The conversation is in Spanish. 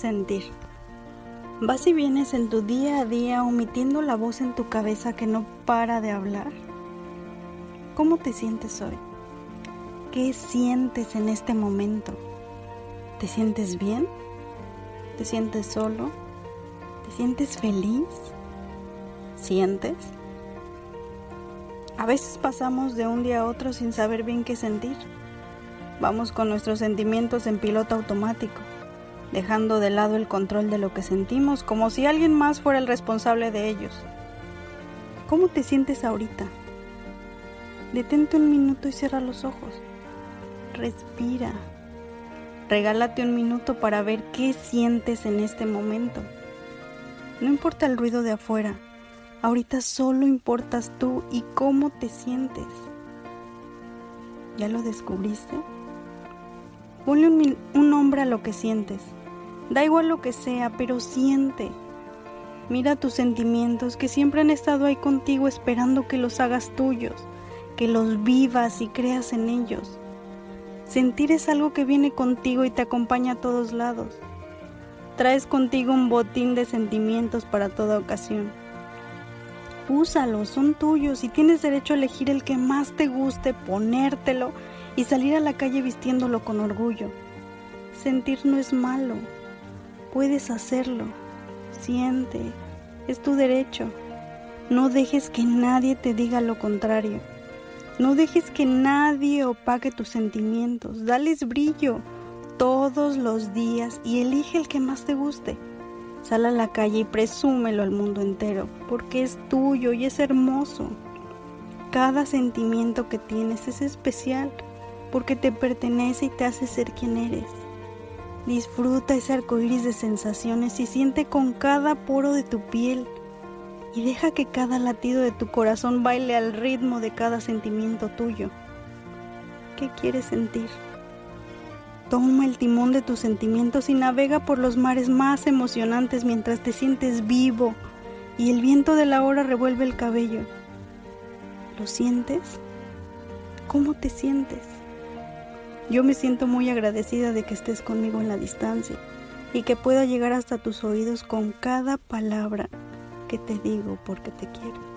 Sentir. ¿Vas y vienes en tu día a día omitiendo la voz en tu cabeza que no para de hablar? ¿Cómo te sientes hoy? ¿Qué sientes en este momento? ¿Te sientes bien? ¿Te sientes solo? ¿Te sientes feliz? ¿Sientes? A veces pasamos de un día a otro sin saber bien qué sentir. Vamos con nuestros sentimientos en piloto automático dejando de lado el control de lo que sentimos como si alguien más fuera el responsable de ellos. ¿Cómo te sientes ahorita? Detente un minuto y cierra los ojos. Respira. Regálate un minuto para ver qué sientes en este momento. No importa el ruido de afuera, ahorita solo importas tú y cómo te sientes. ¿Ya lo descubriste? Ponle un, un nombre a lo que sientes. Da igual lo que sea, pero siente. Mira tus sentimientos que siempre han estado ahí contigo esperando que los hagas tuyos, que los vivas y creas en ellos. Sentir es algo que viene contigo y te acompaña a todos lados. Traes contigo un botín de sentimientos para toda ocasión. Úsalos, son tuyos y tienes derecho a elegir el que más te guste, ponértelo y salir a la calle vistiéndolo con orgullo. Sentir no es malo, Puedes hacerlo. Siente. Es tu derecho. No dejes que nadie te diga lo contrario. No dejes que nadie opaque tus sentimientos. Dales brillo todos los días y elige el que más te guste. Sal a la calle y presúmelo al mundo entero, porque es tuyo y es hermoso. Cada sentimiento que tienes es especial, porque te pertenece y te hace ser quien eres. Disfruta ese arco iris de sensaciones y siente con cada poro de tu piel. Y deja que cada latido de tu corazón baile al ritmo de cada sentimiento tuyo. ¿Qué quieres sentir? Toma el timón de tus sentimientos y navega por los mares más emocionantes mientras te sientes vivo y el viento de la hora revuelve el cabello. ¿Lo sientes? ¿Cómo te sientes? Yo me siento muy agradecida de que estés conmigo en la distancia y que pueda llegar hasta tus oídos con cada palabra que te digo porque te quiero.